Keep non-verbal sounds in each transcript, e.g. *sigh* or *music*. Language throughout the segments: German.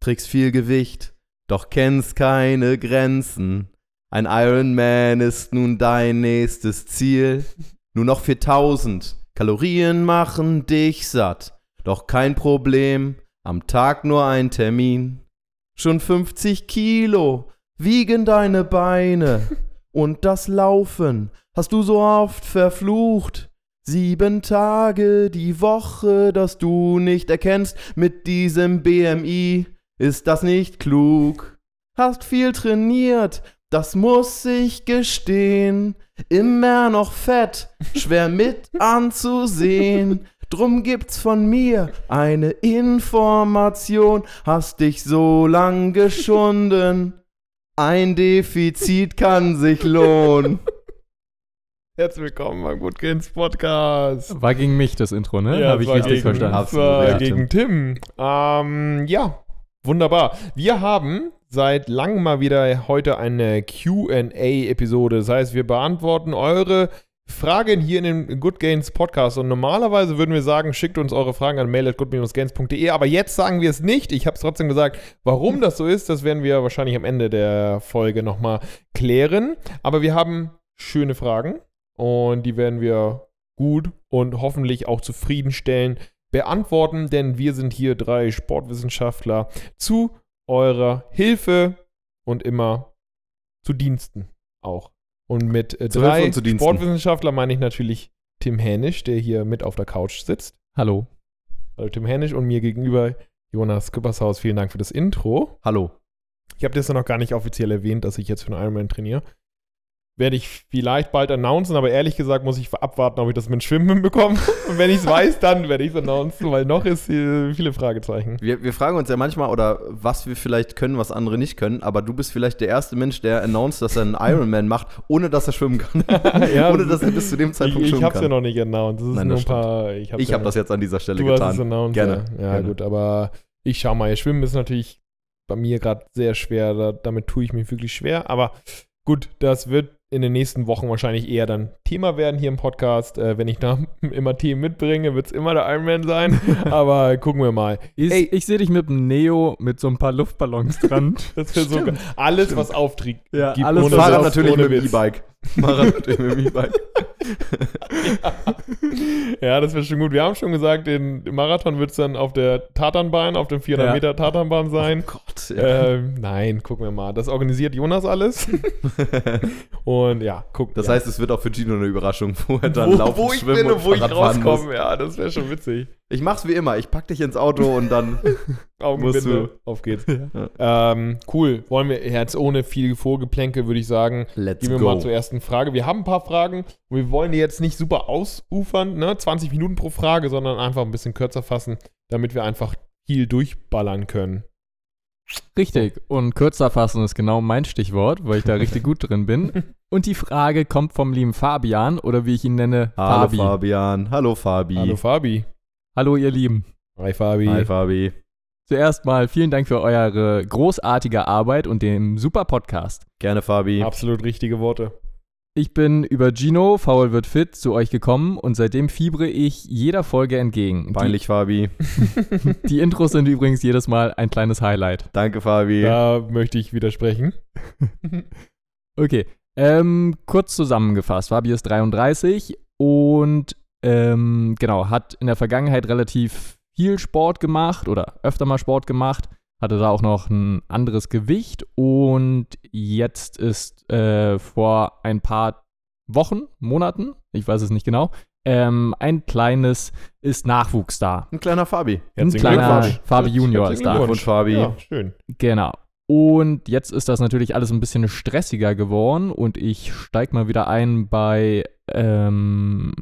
trägst viel Gewicht, doch kennst keine Grenzen. Ein Ironman ist nun dein nächstes Ziel. Nur noch 4000 Kalorien machen dich satt. Doch kein Problem, am Tag nur ein Termin. Schon 50 Kilo wiegen deine Beine. *laughs* Und das Laufen hast du so oft verflucht. Sieben Tage die Woche, dass du nicht erkennst, mit diesem BMI ist das nicht klug. Hast viel trainiert, das muss ich gestehen. Immer noch fett, schwer mit *laughs* anzusehen. Drum gibt's von mir eine Information. Hast dich so lang geschunden. Ein Defizit kann sich lohnen. *laughs* Herzlich willkommen beim Gains Podcast. War gegen mich das Intro, ne? Ja, Habe ich richtig gegen, verstanden. war gegen Tim. Ähm, ja, wunderbar. Wir haben seit langem mal wieder heute eine QA-Episode. Das heißt, wir beantworten eure Fragen hier in dem Good Gains Podcast. Und normalerweise würden wir sagen, schickt uns eure Fragen an mail.good-gains.de. Aber jetzt sagen wir es nicht. Ich habe es trotzdem gesagt. Warum das so ist, das werden wir wahrscheinlich am Ende der Folge nochmal klären. Aber wir haben schöne Fragen. Und die werden wir gut und hoffentlich auch zufriedenstellend beantworten, denn wir sind hier drei Sportwissenschaftler zu eurer Hilfe und immer zu Diensten auch. Und mit äh, drei. Sportwissenschaftler meine ich natürlich Tim Hänisch, der hier mit auf der Couch sitzt. Hallo. Also Tim Hänisch und mir gegenüber Jonas Küppershaus. Vielen Dank für das Intro. Hallo. Ich habe das ja noch gar nicht offiziell erwähnt, dass ich jetzt für einen Ironman trainiere. Werde ich vielleicht bald announcen, aber ehrlich gesagt muss ich abwarten, ob ich das mit Schwimmen hinbekomme. *laughs* Und wenn ich es weiß, dann werde ich es announcen, weil noch ist hier viele Fragezeichen. Wir, wir fragen uns ja manchmal, oder was wir vielleicht können, was andere nicht können, aber du bist vielleicht der erste Mensch, der announced, dass er einen Ironman macht, ohne dass er schwimmen kann. *laughs* Ja, ohne dass er bis zu dem Ich, Zeitpunkt ich schwimmen habe es ja kann. noch nicht announced. Das ist Nein, nur das ein paar. Ich habe ich habe das jetzt an dieser Stelle Du hast getan. es announced. Gerne, Ja, ja gerne. gut, aber ich schau mal. Schwimmen ist natürlich bei mir gerade sehr schwer. Da, damit tue ich mich wirklich schwer. Aber gut, das wird in den nächsten Wochen wahrscheinlich eher dann Thema werden hier im Podcast. Äh, wenn ich da *laughs* immer Themen mitbringe, wird es immer der Ironman sein. *laughs* aber gucken wir mal. Ich, Ey. ich sehe dich mit dem Neo mit so ein paar Luftballons dran. *laughs* Das wäre so Stimmt. alles, was Auftrieb Ja, gibt. alles, ohne Fahrrad natürlich ohne mit dem. E-Bike. Fahrrad mit dem E-Bike. ja, das wäre schon gut. Wir haben schon gesagt, den Marathon wird es dann auf der Tatanbahn, auf dem 400 Ja. Meter Tatanbahn sein. Oh Gott, ja. Ähm, nein, gucken wir mal. Das organisiert Jonas alles. Und ja, guck. Das ja. heißt, es wird auch für Gino eine Überraschung, wo er dann wo, laufen, wo ich schwimmen bin und wo ich Fahrrad rauskomme. Ja, das wäre schon witzig. Ich mach's wie immer. Ich pack dich ins Auto und dann *laughs* Augenbinde, auf geht's. Ähm, cool. Wollen wir jetzt ohne viel Vorgeplänke, würde ich sagen, let's gehen wir go. mal zur ersten Frage. Wir haben ein paar Fragen und wir wollen die jetzt nicht super ausufern, ne? 20 Minuten pro Frage, sondern einfach ein bisschen kürzer fassen, damit wir einfach viel durchballern können. Richtig. Und kürzer fassen ist genau mein Stichwort, weil ich da richtig gut drin bin. *laughs* Und die Frage kommt vom lieben Fabian oder wie ich ihn nenne, Hallo Fabi. Fabian. Hallo Fabi. Hallo Fabi. Hallo ihr Lieben. Hi Fabi. Hi Fabi. Zuerst mal vielen Dank für eure großartige Arbeit und den super Podcast. Gerne Fabi. Absolut richtige Worte. Ich bin über Gino, Faul wird fit, zu euch gekommen und seitdem fiebere ich jeder Folge entgegen. Peinlich Fabi. Die, *laughs* die Intros sind übrigens jedes Mal ein kleines Highlight. Danke Fabi. Da möchte ich widersprechen. *laughs* Okay, ähm, kurz zusammengefasst. Fabi ist 33 und ähm, genau, hat in der Vergangenheit relativ viel Sport gemacht oder öfter mal Sport gemacht, hatte da auch noch ein anderes Gewicht und jetzt ist äh, vor ein paar Wochen, Monaten, ich weiß es nicht genau, ähm, ein kleines ist Nachwuchs da. Ein kleiner Fabi. Ein Herzlichen kleiner Glückwunsch. Fabi Junior ist da. Glückwunsch. Glückwunsch, Fabi. Ja, schön. Genau. Und jetzt ist das natürlich alles ein bisschen stressiger geworden und ich steige mal wieder ein bei ähm,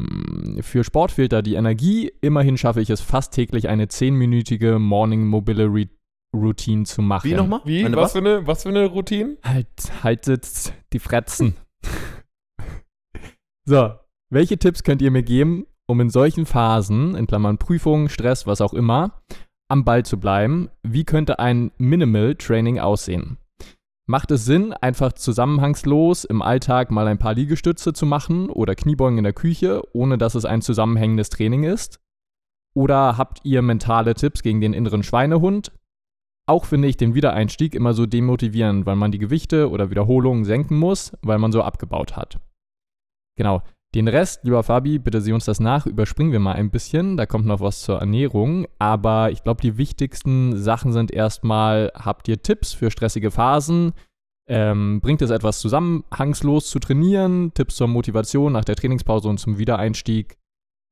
für Sportfilter die Energie. Immerhin schaffe ich es fast täglich eine 10-minütige Morning Mobility Routine zu machen. Wie nochmal? Wie? Eine Was, Für eine, was für eine Routine? Halt, haltet die Fretzen. *laughs* so, welche Tipps könnt ihr mir geben, um in solchen Phasen, in Klammern Prüfungen, Stress, was auch immer, am Ball zu bleiben? Wie könnte ein Minimal Training aussehen? Macht es Sinn, einfach zusammenhangslos im Alltag mal ein paar Liegestütze zu machen oder Kniebeugen in der Küche, ohne dass es ein zusammenhängendes Training ist? Oder habt ihr mentale Tipps gegen den inneren Schweinehund? Auch, finde ich, den Wiedereinstieg immer so demotivierend, weil man die Gewichte oder Wiederholungen senken muss, weil man so abgebaut hat. Genau. Den Rest, lieber Fabi, bitte sieh uns das nach, überspringen wir mal ein bisschen. Da kommt noch was zur Ernährung. Aber ich glaube, die wichtigsten Sachen sind erstmal, habt ihr Tipps für stressige Phasen? Ähm, bringt es etwas zusammenhangslos zu trainieren? Tipps zur Motivation nach der Trainingspause und zum Wiedereinstieg?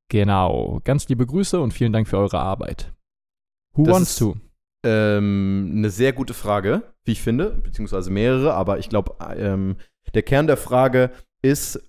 Genau. Ganz liebe Grüße und vielen Dank für eure Arbeit. Who Das wants to? Ähm, eine sehr gute Frage, wie ich finde, beziehungsweise mehrere, aber ich glaube, ähm, der Kern der Frage ist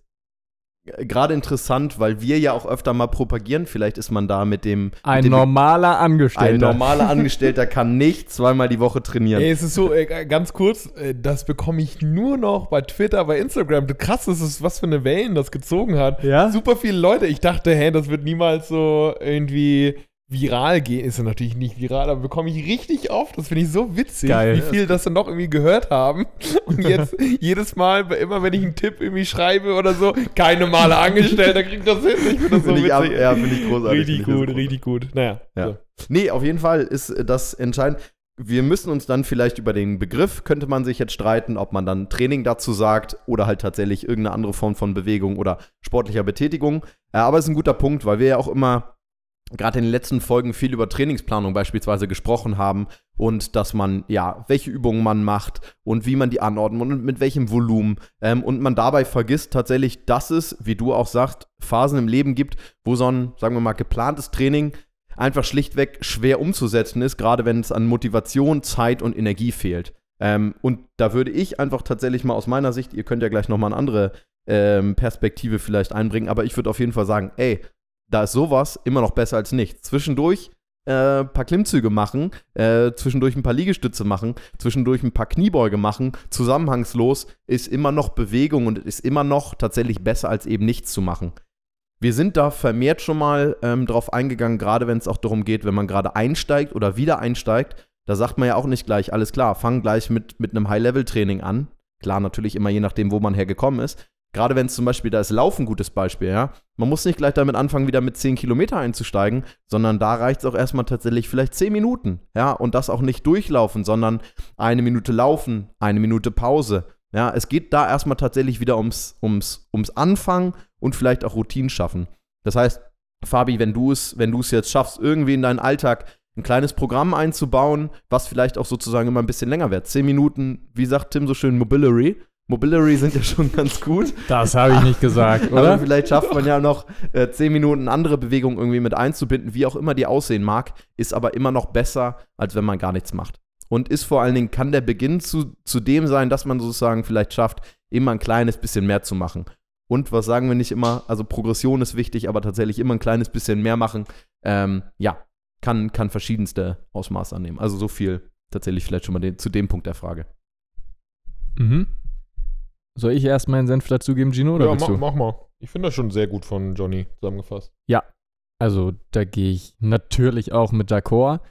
äh, gerade interessant, weil wir ja auch öfter mal propagieren, vielleicht ist man da mit dem Ein mit dem, normaler Angestellter. ein normaler *laughs* Angestellter kann nicht zweimal die Woche trainieren. Ey, es ist so, äh, ganz kurz, äh, das bekomme ich nur noch bei Twitter, bei Instagram. Krass, das ist, was für eine Wellen das gezogen hat. Ja? Super viele Leute. Ich dachte, hä, das wird niemals so irgendwie viral gehen. Ist ja natürlich nicht viral, aber bekomme ich richtig oft. Das finde ich so witzig, Geil. wie viel das dann noch irgendwie gehört haben. Und jetzt *laughs* jedes Mal, immer wenn ich einen Tipp irgendwie schreibe oder so, kein normaler Angestellter kriegt das hin. Ich finde das so Finde ich, ab- witzig. ja, finde ich großartig. richtig Finde ich gut, richtig gut. Naja. Ja. So. Nee, auf jeden Fall ist äh, das entscheidend. Wir müssen uns dann vielleicht über den Begriff, könnte man sich jetzt streiten, ob man dann Training dazu sagt oder halt tatsächlich irgendeine andere Form von Bewegung oder sportlicher Betätigung. Äh, aber es ist ein guter Punkt, weil wir ja auch immer gerade in den letzten Folgen viel über Trainingsplanung beispielsweise gesprochen haben und dass man, ja, welche Übungen man macht und wie man die anordnet und mit welchem Volumen. Ähm, und man dabei vergisst tatsächlich, dass es, wie du auch sagst, Phasen im Leben gibt, wo so ein, sagen wir mal, geplantes Training einfach schlichtweg schwer umzusetzen ist, gerade wenn es an Motivation, Zeit und Energie fehlt. Ähm, und da würde ich einfach tatsächlich mal aus meiner Sicht, ihr könnt ja gleich nochmal eine andere ähm, Perspektive vielleicht einbringen, aber ich würde auf jeden Fall sagen, ey, da ist sowas immer noch besser als nichts. Zwischendurch äh, ein paar Klimmzüge machen, äh, zwischendurch ein paar Liegestütze machen, zwischendurch ein paar Kniebeuge machen, zusammenhangslos ist immer noch Bewegung und ist immer noch tatsächlich besser als eben nichts zu machen. Wir sind da vermehrt schon mal ähm, drauf eingegangen, gerade wenn es auch darum geht, wenn man gerade einsteigt oder wieder einsteigt. Da sagt man ja auch nicht gleich, alles klar, fang gleich mit, mit einem High-Level-Training an. Klar, natürlich immer je nachdem, wo man hergekommen ist. Gerade wenn es zum Beispiel, da ist Laufen ein gutes Beispiel, ja. Man muss nicht gleich damit anfangen, wieder mit 10 Kilometer einzusteigen, sondern da reicht es auch erstmal tatsächlich vielleicht 10 Minuten, ja. Und das auch nicht durchlaufen, sondern eine Minute laufen, eine Minute Pause. Ja, es geht da erstmal tatsächlich wieder ums, ums, ums Anfangen und vielleicht auch Routinen schaffen. Das heißt, Fabi, wenn du es, wenn jetzt schaffst, irgendwie in deinen Alltag ein kleines Programm einzubauen, was vielleicht auch sozusagen immer ein bisschen länger wird. Zehn Minuten, wie sagt Tim so schön, Mobility. Mobility sind ja schon ganz gut. Das habe ich nicht gesagt, *laughs* Aber oder? vielleicht schafft man ja noch äh, zehn Minuten andere Bewegungen irgendwie mit einzubinden, wie auch immer die aussehen mag, ist aber immer noch besser, als wenn man gar nichts macht. Und ist vor allen Dingen, kann der Beginn zu, zu dem sein, dass man sozusagen vielleicht schafft, immer ein kleines bisschen mehr zu machen. Und was sagen wir nicht immer? Also Progression ist wichtig, aber tatsächlich immer ein kleines bisschen mehr machen. Ähm, ja, kann, kann verschiedenste Ausmaße annehmen. Also so viel tatsächlich vielleicht schon mal den, zu dem Punkt der Frage. Mhm. Soll ich erst meinen Senf dazugeben, Gino, oder Ja, mach, du? mach mal. Ich finde das schon sehr gut von Johnny zusammengefasst. Also, da gehe ich natürlich auch mit d'accord.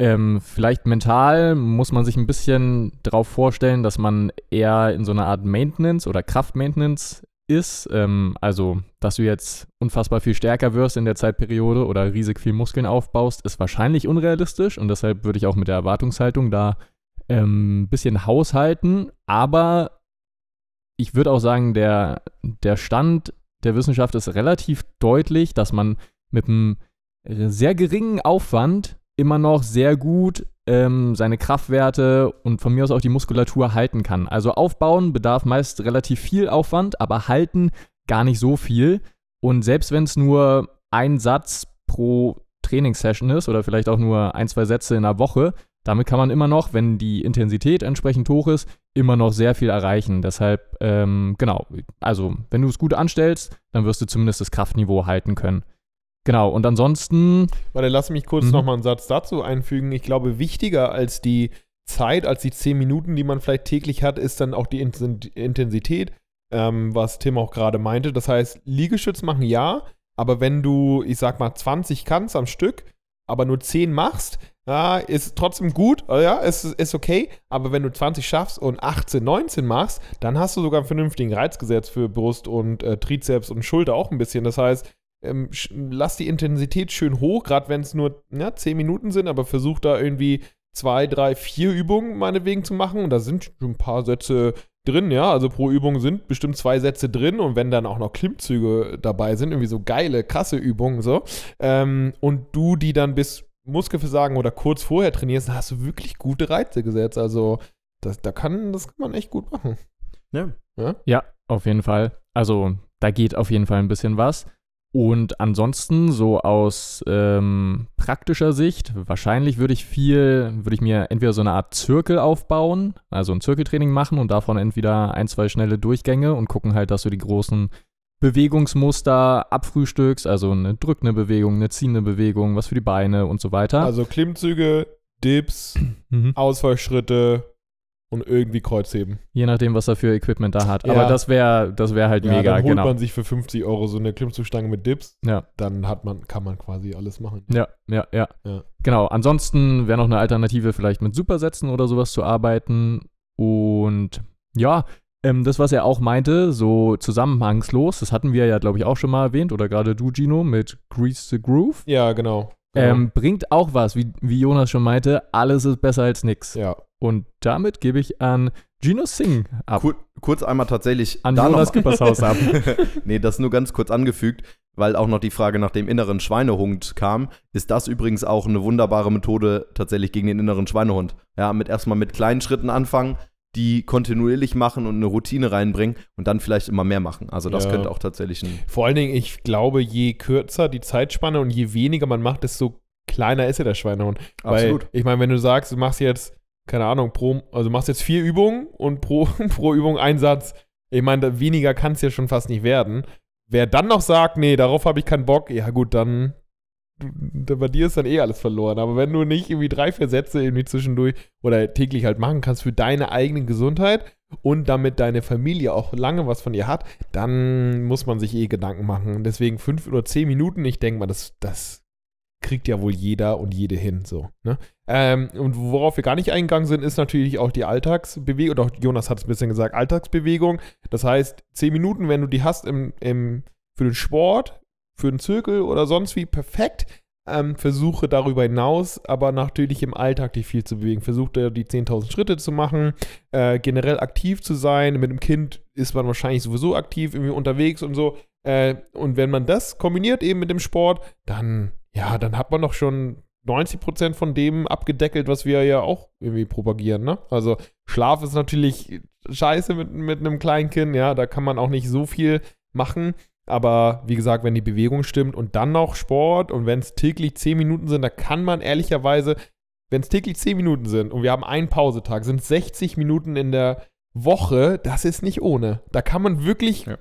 Ähm, vielleicht mental muss man sich ein bisschen darauf vorstellen, dass man eher in so einer Art Maintenance oder Kraftmaintenance ist. Ähm, also, dass du jetzt unfassbar viel stärker wirst in der Zeitperiode oder riesig viel Muskeln aufbaust, ist wahrscheinlich unrealistisch und deshalb würde ich auch mit der Erwartungshaltung da ähm, ein bisschen haushalten. Aber ich würde auch sagen, der, der Stand der Wissenschaft ist relativ deutlich, dass man mit einem sehr geringen Aufwand immer noch sehr gut ähm, seine Kraftwerte und von mir aus auch die Muskulatur halten kann. Also aufbauen bedarf meist relativ viel Aufwand, aber halten gar nicht so viel. Und selbst wenn es nur ein Satz pro Trainingssession ist oder vielleicht auch nur ein, zwei Sätze in der Woche, damit kann man immer noch, wenn die Intensität entsprechend hoch ist, immer noch sehr viel erreichen. Deshalb, ähm, genau, also wenn du es gut anstellst, dann wirst du zumindest das Kraftniveau halten können. Genau, und ansonsten, Warte, lass mich kurz Mhm. noch mal einen Satz dazu einfügen. Ich glaube, wichtiger als die Zeit, als die 10 Minuten, die man vielleicht täglich hat, ist dann auch die Inten- Intensität, ähm, was Tim auch gerade meinte. Das heißt, Liegestütz machen ja, aber wenn du, ich sag mal, 20 kannst am Stück, aber nur 10 machst, ja, ist trotzdem gut, äh, ja, ist, ist okay, aber wenn du 20 schaffst und 18, 19 machst, dann hast du sogar einen vernünftigen Reiz gesetzt für Brust und äh, Trizeps und Schulter auch ein bisschen. Das heißt, ähm, lass die Intensität schön hoch, gerade wenn es nur ja, 10 Minuten sind, aber versuch da irgendwie zwei, drei, vier Übungen meinetwegen zu machen. Und da sind schon ein paar Sätze drin, ja. Also pro Übung sind bestimmt zwei Sätze drin. Und wenn dann auch noch Klimmzüge dabei sind, irgendwie so geile, krasse Übungen so, ähm, und du die dann bis Muskelversagen oder kurz vorher trainierst, dann hast du wirklich gute Reize gesetzt. Also das, da kann, das kann man echt gut machen. Ja. Ja, auf jeden Fall. Also da geht auf jeden Fall ein bisschen was. Und ansonsten, so aus ähm, praktischer Sicht, wahrscheinlich würde ich viel, würde ich mir entweder so eine Art Zirkel aufbauen, also ein Zirkeltraining machen und davon entweder ein, zwei schnelle Durchgänge und gucken halt, dass du die großen Bewegungsmuster abfrühstückst, also eine drückende Bewegung, eine ziehende Bewegung, was für die Beine und so weiter. Also Klimmzüge, Dips, Mhm. Ausfallschritte und irgendwie Kreuzheben. Je nachdem, was er für Equipment da hat. Ja. Aber das wäre das wär halt Ja, mega, dann holt genau. man sich für 50 Euro so eine Klimmzugstange mit Dips, Ja. dann hat man, kann man quasi alles machen. Ja, ja, ja, Ja. Genau. Ansonsten wäre noch eine Alternative, vielleicht mit Supersätzen oder sowas zu arbeiten. Und ja, ähm, das, was er auch meinte, so zusammenhangslos, das hatten wir ja, glaube ich, auch schon mal erwähnt, oder gerade du, Gino, mit Grease the Groove. Ja, genau. genau. Ähm, bringt auch was, wie, wie Jonas schon meinte, alles ist besser als nix. ja. Und damit gebe ich an Gino Singh ab. Kur kurz einmal tatsächlich An da Jonas Küppershaus ab. *laughs* nee, das nur ganz kurz angefügt, weil auch noch die Frage nach dem inneren Schweinehund kam. Ist das übrigens auch eine wunderbare Methode tatsächlich gegen den inneren Schweinehund? Ja, mit erstmal mit kleinen Schritten anfangen, die kontinuierlich machen und eine Routine reinbringen und dann vielleicht immer mehr machen. Also das Ja. könnte auch tatsächlich ein Vor allen Dingen, ich glaube, je kürzer die Zeitspanne und je weniger man macht, desto kleiner ist ja der Schweinehund. absolut. Weil, ich meine, wenn du sagst, du machst jetzt, keine Ahnung, pro, also machst jetzt vier Übungen und pro, *laughs* pro Übung ein Satz, ich meine, weniger kann es ja schon fast nicht werden. Wer dann noch sagt, nee, darauf habe ich keinen Bock, ja gut, dann da- bei dir ist dann eh alles verloren. Aber wenn du nicht irgendwie drei, vier Sätze irgendwie zwischendurch oder täglich halt machen kannst für deine eigene Gesundheit und damit deine Familie auch lange was von dir hat, dann muss man sich eh Gedanken machen. Deswegen fünf oder zehn Minuten, ich denke mal, das, das kriegt ja wohl jeder und jede hin. So, ne? ähm, und worauf wir gar nicht eingegangen sind, ist natürlich auch die Alltagsbewegung, oder auch Jonas hat es ein bisschen gesagt, Alltagsbewegung. Das heißt, zehn Minuten, wenn du die hast im, im, für den Sport, für den Zirkel oder sonst wie, perfekt. Ähm, versuche darüber hinaus, aber natürlich im Alltag dich viel zu bewegen. Versuche die 10.000 Schritte zu machen, äh, generell aktiv zu sein. Mit dem Kind ist man wahrscheinlich sowieso aktiv, irgendwie unterwegs und so. Äh, und wenn man das kombiniert eben mit dem Sport, dann, ja, dann hat man doch schon 90% von dem abgedeckelt, was wir ja auch irgendwie propagieren, ne? Also Schlaf ist natürlich scheiße mit, mit einem Kleinkind, ja, da kann man auch nicht so viel machen. Aber wie gesagt, wenn die Bewegung stimmt und dann noch Sport und wenn es täglich 10 Minuten sind, da kann man ehrlicherweise, wenn es täglich 10 Minuten sind und wir haben einen Pausetag, sind 60 Minuten in der Woche, das ist nicht ohne. Da kann man wirklich Ja.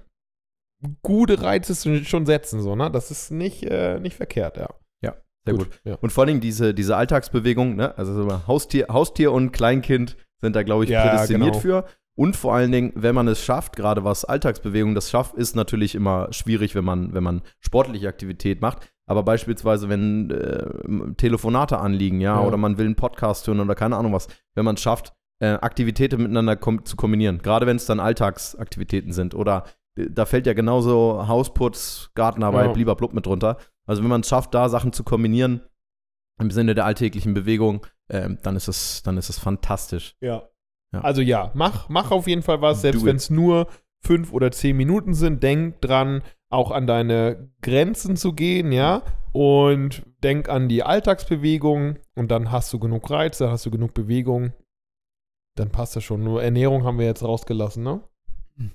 gute Reize schon setzen, so, ne? Das ist nicht, äh, nicht verkehrt, ja. Sehr gut. Ja. Und vor allen Dingen diese, diese Alltagsbewegung, ne? also so Haustier, Haustier und Kleinkind sind da, glaube ich, Ja, prädestiniert genau. für. Und vor allen Dingen, wenn man es schafft, gerade was Alltagsbewegung das schafft, ist natürlich immer schwierig, wenn man, wenn man sportliche Aktivität macht. Aber beispielsweise, wenn äh, Telefonate anliegen, ja, Ja. oder man will einen Podcast hören oder keine Ahnung was, wenn man es schafft, äh, Aktivitäten miteinander kom zu kombinieren, gerade wenn es dann Alltagsaktivitäten sind oder äh, da fällt ja genauso Hausputz, Gartenarbeit, Ja. blub mit drunter. Also wenn man es schafft, da Sachen zu kombinieren im Sinne der alltäglichen Bewegung, ähm, dann ist es, dann ist es fantastisch. Ja. Ja. Also ja, mach, mach auf jeden Fall was, selbst wenn es nur fünf oder zehn Minuten sind. Denk dran, auch an deine Grenzen zu gehen, ja. Und denk an die Alltagsbewegung und dann hast du genug Reize, hast du genug Bewegung. Dann passt das schon. Nur Ernährung haben wir jetzt rausgelassen, ne?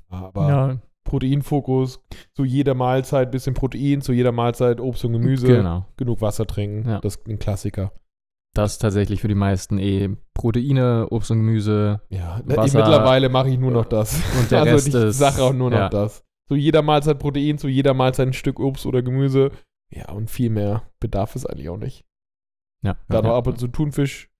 Aber ja, Proteinfokus, zu jeder Mahlzeit bisschen Protein, zu jeder Mahlzeit Obst und Gemüse, genau. genug Wasser trinken. Ja. Das ist ein Klassiker. Das ist tatsächlich für die meisten eh Proteine, Obst und Gemüse. Ja, Wasser- mittlerweile mache ich nur noch das. Und der *laughs* also Rest ich ist- sage auch nur noch ja. das. Zu jeder Mahlzeit Protein, zu jeder Mahlzeit ein Stück Obst oder Gemüse. Ja, und viel mehr bedarf es eigentlich auch nicht. Ja. Dann ja, noch ab und zu Thunfisch,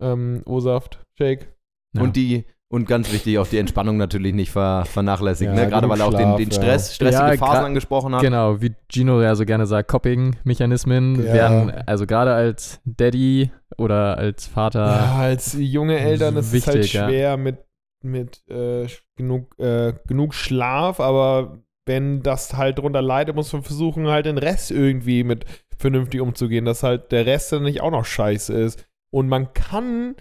ähm, O-Saft, Shake. ja. Und die, und ganz wichtig, auch die Entspannung natürlich nicht ver, vernachlässigen, Ja, ne? gerade weil er auch den, den. Stress, stressige Ja, Phasen angesprochen hat. Genau, wie Gino ja so gerne sagt, Coping-Mechanismen Ja. werden, also gerade als Daddy oder als Vater, Ja, als junge Eltern ist es halt Wichtig, ja. schwer mit, mit äh, genug, äh, genug Schlaf, aber wenn das halt drunter leidet, muss man versuchen, halt den Rest irgendwie mit vernünftig umzugehen, dass halt der Rest dann nicht auch noch scheiße ist. Und man kann,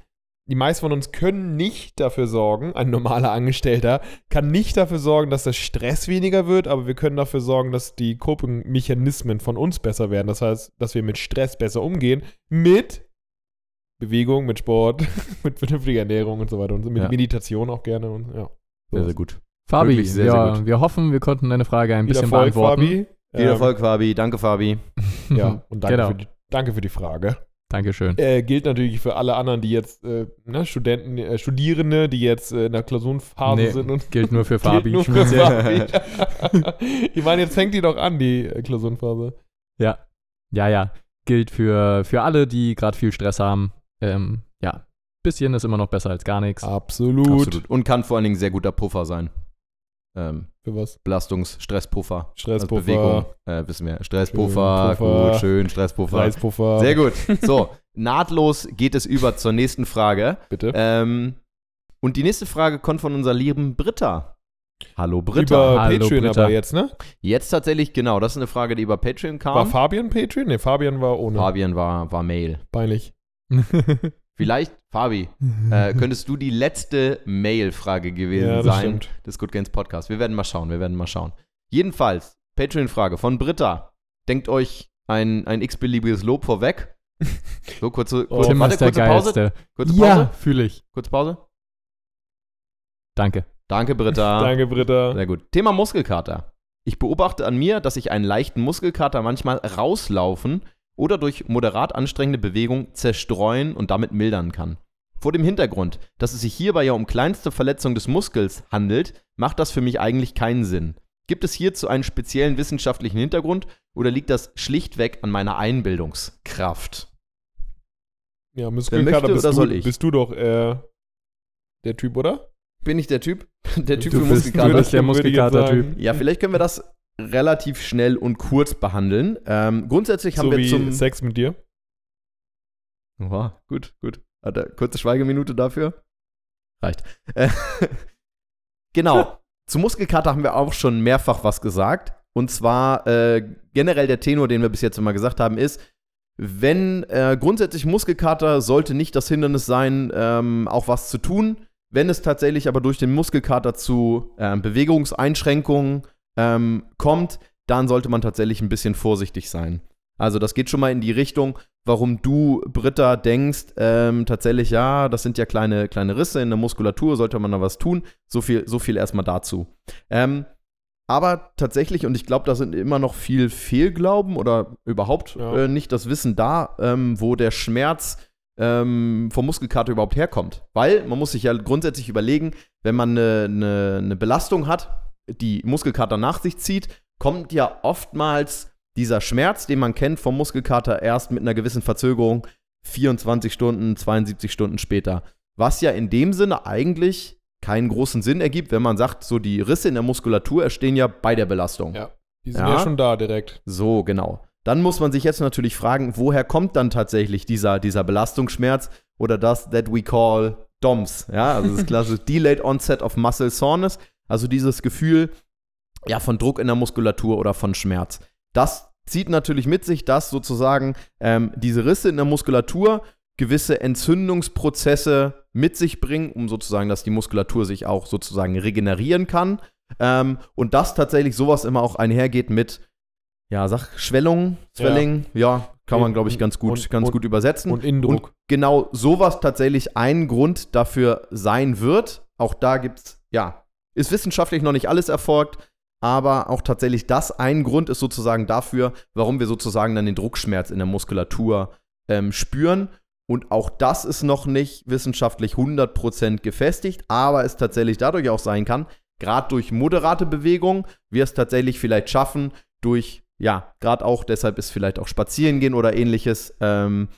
die meisten von uns können nicht dafür sorgen, ein normaler Angestellter kann nicht dafür sorgen, dass der Stress weniger wird, aber wir können dafür sorgen, dass die Coping-Mechanismen von uns besser werden. Das heißt, dass wir mit Stress besser umgehen, mit Bewegung, mit Sport, *laughs* mit vernünftiger Ernährung und so weiter und so, mit Ja. Meditation auch gerne und ja. Sehr, sehr gut. Fabi, Wirklich sehr, ja, sehr gut. wir hoffen, wir konnten deine Frage ein Viel bisschen Erfolg, beantworten. Fabi. Viel Ähm, Erfolg, Fabi. Danke, Fabi. Ja, *laughs* und danke, Genau. für die, danke für die Frage. Dankeschön. Äh, gilt natürlich für alle anderen, die jetzt, äh, ne, Studenten, äh, Studierende, die jetzt äh, in der Klausurenphase Nee, sind und Gilt nur für *laughs* Fabi. nur für Fabi. *laughs* ich meine, jetzt fängt die doch an, die äh, Klausurenphase. Ja, ja. Gilt für, für alle, die gerade viel Stress haben. Ähm, ja, bisschen ist immer noch besser als gar nichts. Absolut. Absolut. Und kann vor allen Dingen sehr guter Puffer sein. Ähm, Für was? Belastungs-, Stresspuffer. Stresspuffer. Also Bewegung, äh, wissen wir. Stresspuffer, Schön, Puffer. gut, schön, Stresspuffer. Reispuffer. Sehr gut. So, nahtlos geht es über zur nächsten Frage. Bitte. Ähm, und die nächste Frage kommt von unserer lieben Britta. Hallo Britta. Über Hallo, Patreon Britta. aber jetzt, ne? Jetzt tatsächlich, genau, das ist eine Frage, die über Patreon kam. War Fabian Patreon? Ne, Fabian war ohne. Fabian war, war Mail. Peinlich. *laughs* Vielleicht, Fabi, äh, *laughs* könntest du die letzte Mail-Frage gewesen ja, das sein stimmt. des Good Games Podcast. Wir werden mal schauen, wir werden mal schauen. Jedenfalls, Patreon-Frage von Britta. Denkt euch ein, ein x-beliebiges Lob vorweg. So, kurze, Oh, kurze, Tim warte, kurze Pause. Kurze Pause. Ja, fühle ich. Kurze Pause. Danke. Danke, Britta. *laughs* Danke, Britta. Sehr gut. Thema Muskelkater. Ich beobachte an mir, dass ich einen leichten Muskelkater manchmal rauslaufen oder durch moderat anstrengende Bewegung zerstreuen und damit mildern kann. Vor dem Hintergrund, dass es sich hierbei ja um kleinste Verletzung des Muskels handelt, macht das für mich eigentlich keinen Sinn. Gibt es hierzu einen speziellen wissenschaftlichen Hintergrund oder liegt das schlichtweg an meiner Einbildungskraft? Ja, Muskelkater möchte bist, oder du, soll ich? bist du doch äh, der Typ, oder? Bin ich der Typ? Der Typ Du für bist- Muskelkater? du bist der Muskelkater-Typ. Ja, vielleicht können wir das relativ schnell und kurz behandeln. Ähm, grundsätzlich haben So wir wie zum. Sex mit dir. Oha, gut, gut. Hat er kurze Schweigeminute dafür? Reicht. Äh, *laughs* genau. *laughs* Zu Muskelkater haben wir auch schon mehrfach was gesagt. Und zwar äh, generell der Tenor, den wir bis jetzt immer gesagt haben, ist, wenn äh, grundsätzlich Muskelkater sollte nicht das Hindernis sein, ähm, auch was zu tun. Wenn es tatsächlich aber durch den Muskelkater zu ähm, Bewegungseinschränkungen ähm, kommt, dann sollte man tatsächlich ein bisschen vorsichtig sein. Also das geht schon mal in die Richtung, warum du, Britta, denkst, ähm, tatsächlich, ja, das sind ja kleine, kleine Risse in der Muskulatur, sollte man da was tun. So viel, so viel erstmal dazu. Ähm, aber tatsächlich, und ich glaube, da sind immer noch viel Fehlglauben oder überhaupt Ja. äh, nicht das Wissen da, ähm, wo der Schmerz ähm, vom Muskelkater überhaupt herkommt. Weil man muss sich ja grundsätzlich überlegen, wenn man eine, eine, eine Belastung hat, die Muskelkater nach sich zieht, kommt ja oftmals dieser Schmerz, den man kennt vom Muskelkater, erst mit einer gewissen Verzögerung 24 Stunden, 72 Stunden später. Was ja in dem Sinne eigentlich keinen großen Sinn ergibt, wenn man sagt, so die Risse in der Muskulatur entstehen ja bei der Belastung. Ja. Die sind Ja. ja, schon da direkt. So, genau. Dann muss man sich jetzt natürlich fragen, woher kommt dann tatsächlich dieser, dieser Belastungsschmerz oder das that we call DOMS, ja, also das *laughs* klassische Delayed Onset of Muscle Soreness, also dieses Gefühl ja, von Druck in der Muskulatur oder von Schmerz. Das zieht natürlich mit sich, dass sozusagen ähm, diese Risse in der Muskulatur gewisse Entzündungsprozesse mit sich bringen, um sozusagen, dass die Muskulatur sich auch sozusagen regenerieren kann. Ähm, und dass tatsächlich sowas immer auch einhergeht mit, ja, sag, Schwellung, Swelling, ja, kann man, glaube ich, ganz gut, Und- ganz und- gut übersetzen. Und Innendruck. Und genau sowas tatsächlich ein Grund dafür sein wird. Auch da gibt's, ja, ist wissenschaftlich noch nicht alles erfolgt, aber auch tatsächlich das ein Grund ist sozusagen dafür, warum wir sozusagen dann den Druckschmerz in der Muskulatur ähm, spüren. Und auch das ist noch nicht wissenschaftlich 100% gefestigt, aber es tatsächlich dadurch auch sein kann, gerade durch moderate Bewegung, wir es tatsächlich vielleicht schaffen, durch, ja, gerade auch, deshalb ist vielleicht auch Spazieren gehen oder ähnliches, ähm,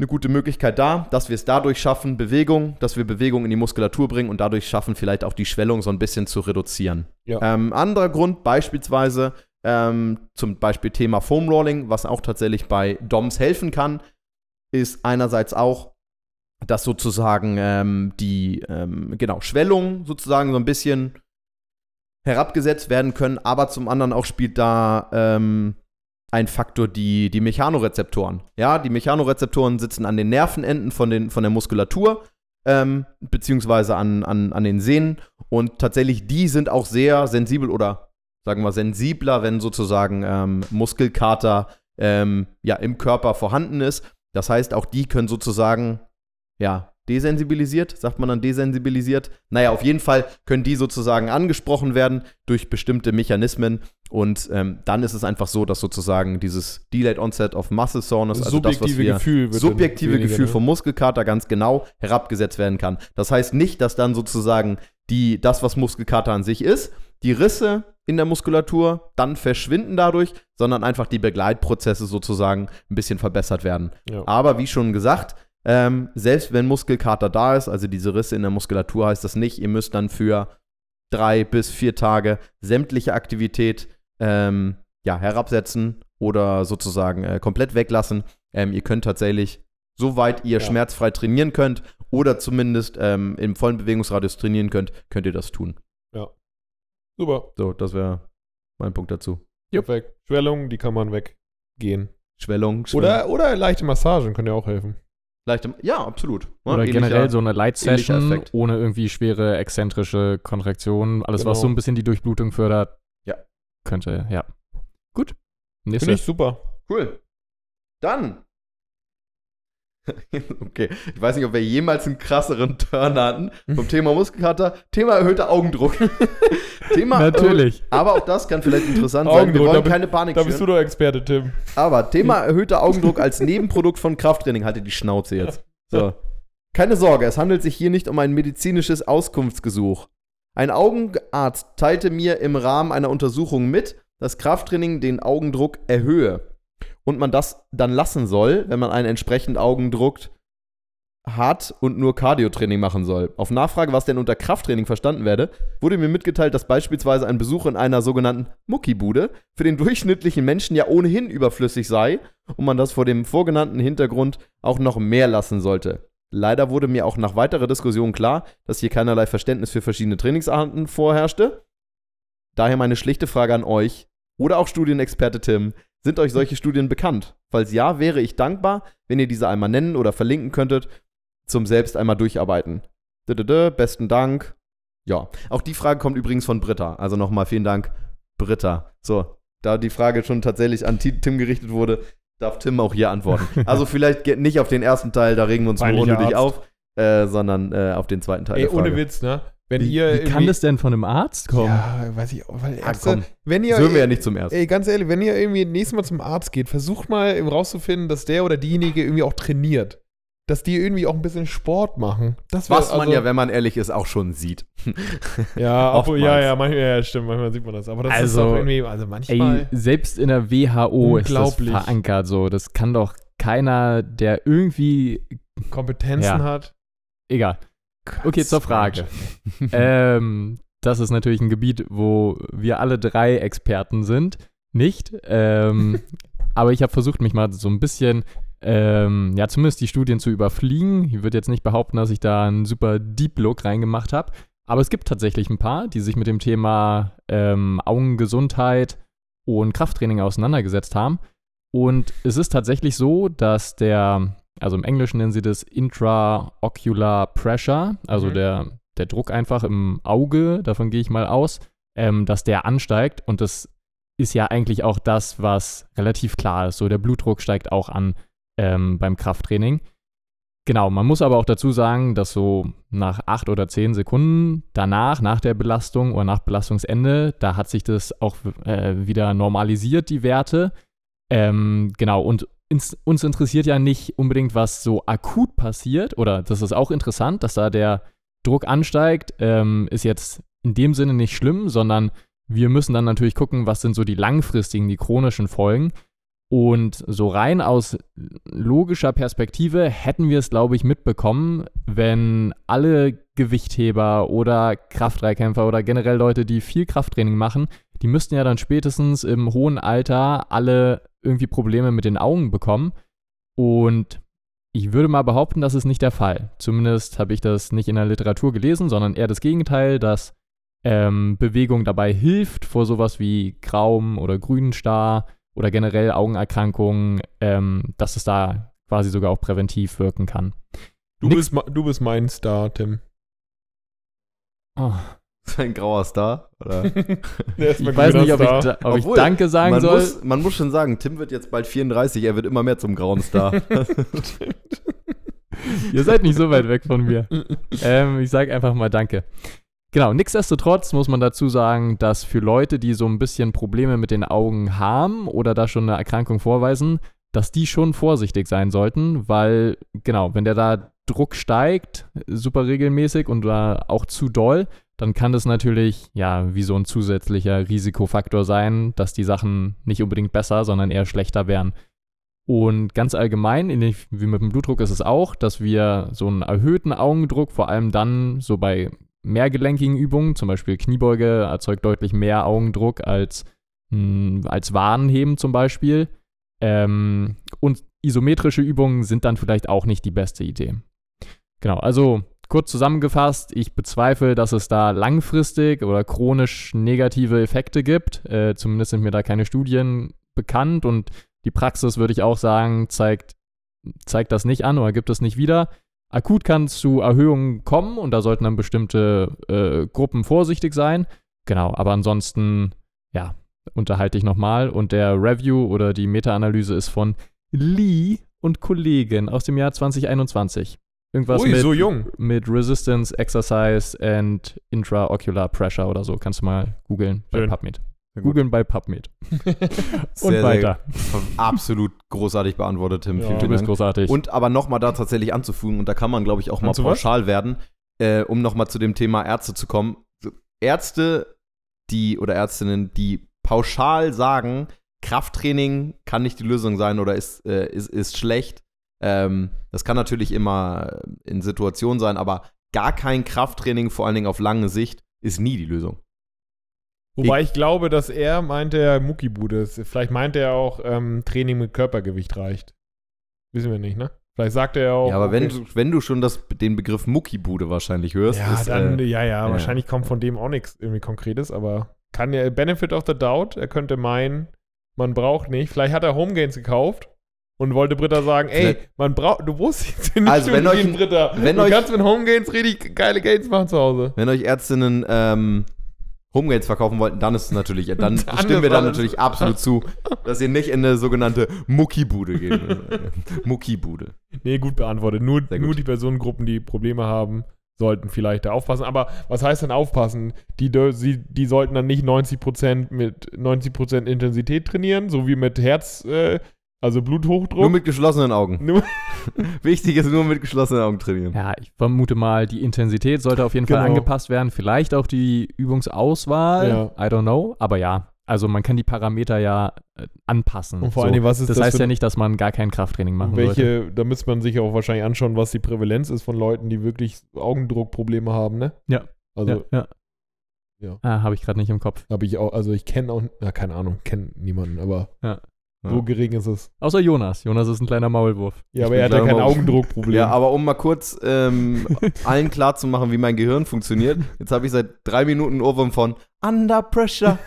eine gute Möglichkeit da, dass wir es dadurch schaffen, Bewegung, dass wir Bewegung in die Muskulatur bringen und dadurch schaffen, vielleicht auch die Schwellung so ein bisschen zu reduzieren. Ja. Ähm, anderer Grund beispielsweise, ähm, zum Beispiel Thema Foam Rolling, was auch tatsächlich bei DOMs helfen kann, ist einerseits auch, dass sozusagen ähm, die ähm, genau, Schwellungen sozusagen so ein bisschen herabgesetzt werden können, aber zum anderen auch spielt da ähm, ein Faktor die, die Mechanorezeptoren. Ja, die Mechanorezeptoren sitzen an den Nervenenden von, den, von der Muskulatur, ähm, beziehungsweise an, an, an den Sehnen. Und tatsächlich, die sind auch sehr sensibel oder sagen wir sensibler, wenn sozusagen ähm, Muskelkater ähm, ja, im Körper vorhanden ist. Das heißt, auch die können sozusagen ja, desensibilisiert, sagt man dann desensibilisiert. Naja, auf jeden Fall können die sozusagen angesprochen werden durch bestimmte Mechanismen und ähm, dann ist es einfach so, dass sozusagen dieses Delayed Onset of Muscle Soreness, also das, was wir Gefühl subjektive weniger, Gefühl ne? vom Muskelkater ganz genau herabgesetzt werden kann. Das heißt nicht, dass dann sozusagen die, das, was Muskelkater an sich ist, die Risse in der Muskulatur dann verschwinden dadurch, sondern einfach die Begleitprozesse sozusagen ein bisschen verbessert werden. Ja. Aber wie schon gesagt, ähm, selbst wenn Muskelkater da ist, also diese Risse in der Muskulatur, heißt das nicht, ihr müsst dann für drei bis vier Tage sämtliche Aktivität ähm, ja, herabsetzen oder sozusagen äh, komplett weglassen. Ähm, ihr könnt tatsächlich, soweit ihr Ja. schmerzfrei trainieren könnt oder zumindest ähm, im vollen Bewegungsradius trainieren könnt, könnt ihr das tun. Super, So, das wäre mein Punkt dazu. perfekt. Schwellung, die kann man weggehen. Schwellung, Schwellung. Oder, oder leichte Massagen können ja auch helfen. Leichte, ja, absolut. Ja, Oder ähnlicher- generell so eine Light Session ohne irgendwie schwere exzentrische Kontraktionen. Alles, was Genau. so ein bisschen die Durchblutung fördert. Ja. Könnte, ja. Gut. Finde Nächste. ich super. Cool. Dann. *laughs* okay, ich weiß nicht, ob wir jemals einen krasseren Turn hatten vom Thema Muskelkater. Thema erhöhter Augendruck. *laughs* Thema Natürlich. Aber auch das kann vielleicht interessant sein. Wir wollen da keine Panik Da bist du schüren. doch Experte, Tim. Aber Thema erhöhter Augendruck als Nebenprodukt von Krafttraining. Haltet die Schnauze jetzt. So. Keine Sorge, es handelt sich hier nicht um ein medizinisches Auskunftsgesuch. Ein Augenarzt teilte mir im Rahmen einer Untersuchung mit, dass Krafttraining den Augendruck erhöhe und man das dann lassen soll, wenn man einen entsprechenden Augendruck hat und nur Cardiotraining machen soll. Auf Nachfrage, was denn unter Krafttraining verstanden werde, wurde mir mitgeteilt, dass beispielsweise ein Besuch in einer sogenannten Muckibude für den durchschnittlichen Menschen ja ohnehin überflüssig sei und man das vor dem vorgenannten Hintergrund auch noch mehr lassen sollte. Leider wurde mir auch nach weiterer Diskussion klar, dass hier keinerlei Verständnis für verschiedene Trainingsarten vorherrschte. Daher meine schlichte Frage an euch oder auch Studienexperte Tim, sind euch solche Studien bekannt? Falls ja, wäre ich dankbar, wenn ihr diese einmal nennen oder verlinken könntet, zum selbst einmal durcharbeiten. Dödödö, Besten Dank. Ja, auch die Frage kommt übrigens von Britta. Also nochmal vielen Dank, Britta. So, da die Frage schon tatsächlich an Ti- Tim gerichtet wurde, darf Tim auch hier antworten. *laughs* Also vielleicht nicht auf den ersten Teil, da regen wir uns nur Arzt. auf, äh, sondern äh, auf den zweiten Teil. Ey, ohne Witz, ne? Wenn Wie, ihr wie kann das denn von einem Arzt kommen? Ja, weiß ich auch. Weil Ah, Ärzte, komm, wenn ihr, das hören wir ja nicht zum ersten. Ey, ganz ehrlich, wenn ihr irgendwie nächstes Mal zum Arzt geht, versucht mal rauszufinden, dass der oder diejenige irgendwie auch trainiert. Dass die irgendwie auch ein bisschen Sport machen. Das Was man also- ja, wenn man ehrlich ist, auch schon sieht. *laughs* Ja, obwohl, ja, ja, manchmal, ja, stimmt, manchmal sieht man das. Aber das ist Also, auch irgendwie, also manchmal. Ey, selbst in der WHO ist das verankert so. Das kann doch keiner, der irgendwie. Kompetenzen Ja. hat. Egal. Okay, zur Frage. ähm, das ist natürlich ein Gebiet, wo wir alle drei Experten sind. Nicht. Ähm, *laughs* aber ich habe versucht, mich mal so ein bisschen, ähm, ja, zumindest die Studien zu überfliegen. Ich würde jetzt nicht behaupten, dass ich da einen super Deep Look reingemacht habe. Aber es gibt tatsächlich ein paar, die sich mit dem Thema ähm, Augengesundheit und Krafttraining auseinandergesetzt haben. Und es ist tatsächlich so, dass der, also im Englischen nennen sie das Intraocular Pressure, also Mhm. der, der Druck einfach im Auge, davon gehe ich mal aus, ähm, dass der ansteigt. Und das ist ja eigentlich auch das, was relativ klar ist. So, der Blutdruck steigt auch an ähm, beim Krafttraining. Genau, man muss aber auch dazu sagen, dass so nach acht oder zehn Sekunden danach, nach der Belastung oder nach Belastungsende, da hat sich das auch äh, wieder normalisiert, die Werte. Ähm, genau, und ins, uns interessiert ja nicht unbedingt, was so akut passiert, oder das ist auch interessant, dass da der Druck ansteigt, ähm, ist jetzt in dem Sinne nicht schlimm, sondern wir müssen dann natürlich gucken, was sind so die langfristigen, die chronischen Folgen. Und so rein aus logischer Perspektive hätten wir es, glaube ich, mitbekommen, wenn alle Gewichtheber oder Kraftdreikämpfer oder generell Leute, die viel Krafttraining machen, die müssten ja dann spätestens im hohen Alter alle irgendwie Probleme mit den Augen bekommen. Und ich würde mal behaupten, das ist nicht der Fall. Zumindest habe ich das nicht in der Literatur gelesen, sondern eher das Gegenteil, dass ähm, Bewegung dabei hilft, vor sowas wie grauem oder grünen Star oder generell Augenerkrankungen, ähm, dass es da quasi sogar auch präventiv wirken kann. Du Nix- bist, du bist mein Star, Tim. Oh, ein grauer Star? Oder? *laughs* *laughs* Ich weiß nicht, ob ich, ob ich Obwohl, Danke sagen man, soll. muss, man muss schon sagen, Tim wird jetzt bald 34, er wird immer mehr zum grauen Star. *laughs* Ihr seid nicht so weit weg von mir. ähm, ich sage einfach mal Danke. Genau, nichtsdestotrotz muss man dazu sagen, dass für Leute, die so ein bisschen Probleme mit den Augen haben oder da schon eine Erkrankung vorweisen, dass die schon vorsichtig sein sollten, weil, genau, wenn der da Druck steigt, super regelmäßig und da auch zu doll, dann kann das natürlich, ja, wie so ein zusätzlicher Risikofaktor sein, dass die Sachen nicht unbedingt besser, sondern eher schlechter werden. Und ganz allgemein, ähnlich wie mit dem Blutdruck ist es auch, dass wir so einen erhöhten Augendruck, vor allem dann so bei mehrgelenkigen Übungen, zum Beispiel Kniebeuge, erzeugt deutlich mehr Augendruck als, mh, als Wadenheben zum Beispiel. Ähm, und isometrische Übungen sind dann vielleicht auch nicht die beste Idee. Genau, also kurz zusammengefasst, ich bezweifle, dass es da langfristig oder chronisch negative Effekte gibt. Äh, zumindest sind mir da keine Studien bekannt und die Praxis, würde ich auch sagen, zeigt, zeigt das nicht an oder gibt es nicht wieder. Akut kann es zu Erhöhungen kommen und da sollten dann bestimmte äh, Gruppen vorsichtig sein. Genau, aber ansonsten, ja, unterhalte ich nochmal. Und der Review oder die Meta-Analyse ist von Lee und Kollegen aus dem Jahr 2021. Irgendwas Ui, mit, so jung. mit Resistance, Exercise and Intraocular Pressure oder so. Kannst du mal googeln bei. PubMed. Googeln bei PubMed. *laughs* Sehr, Und weiter. Sehr, *laughs* absolut großartig beantwortet, Tim. Ja. Vielen, Du vielen bist Dank. großartig. Und aber nochmal da tatsächlich anzufügen, und da kann man, glaube ich, auch mal was? pauschal werden, äh, um nochmal zu dem Thema Ärzte zu kommen. Ärzte, die oder Ärztinnen, die pauschal sagen, Krafttraining kann nicht die Lösung sein oder ist, äh, ist, ist schlecht. Ähm, das kann natürlich immer in Situationen sein, aber gar kein Krafttraining, vor allen Dingen auf lange Sicht, ist nie die Lösung. Wobei ich glaube, dass er meinte, er Muckibude ist. Vielleicht meinte er auch, ähm, Training mit Körpergewicht reicht. Wissen wir nicht, ne? Vielleicht sagt er auch. ja, aber wenn, okay. du, wenn du schon das, den Begriff Muckibude wahrscheinlich hörst, Ja, ist, dann, äh, ja, ja, ja. wahrscheinlich kommt von dem auch nichts irgendwie Konkretes, aber kann ja Benefit of the Doubt, er könnte meinen, man braucht nicht. Vielleicht hat er Homegains gekauft und wollte Britta sagen, ey, man braucht, du musst jetzt nicht Also, wenn euch Britta. wenn du euch- kannst mit Homegains richtig geile Gains machen zu Hause. Wenn euch Ärztinnen ähm, Homegains verkaufen wollten, dann ist es natürlich, dann *laughs* Dann stimmen wir dann natürlich absolut zu, *laughs* dass ihr nicht in eine sogenannte Muckibude geht. *laughs* Muckibude. Nee, gut beantwortet. Nur, gut. nur die Personengruppen, die Probleme haben, sollten vielleicht da aufpassen. Aber was heißt denn aufpassen? Die, sie, die sollten dann nicht 90% mit 90% Intensität trainieren, so wie mit Herz, äh, also Bluthochdruck. Nur mit geschlossenen Augen. Nur- *laughs* Wichtig ist nur mit geschlossenen Augen trainieren. Ja, ich vermute mal, die Intensität sollte auf jeden Fall Genau. angepasst werden. Vielleicht auch die Übungsauswahl. Ja. I don't know. Aber ja, also man kann die Parameter ja äh, anpassen. Und vor allen Dingen, was ist das, das heißt ja nicht, dass man gar kein Krafttraining machen sollte. welche, da müsste man sich auch wahrscheinlich anschauen, was die Prävalenz ist von Leuten, die wirklich Augendruckprobleme haben, ne? Ja. Also ja, ja. Ja. Ah, habe ich gerade nicht im Kopf. habe ich auch, also ich kenne auch, na, keine Ahnung, kenne niemanden, aber Ja. So Ja. gering ist es. Außer Jonas. Jonas ist ein kleiner Maulwurf. Ja, aber er hat ja kein. Augendruckproblem. Ja, aber um mal kurz ähm, *laughs* allen klar zu machen, wie mein Gehirn funktioniert, jetzt habe ich seit drei Minuten einen Ohrwurm von Under Pressure.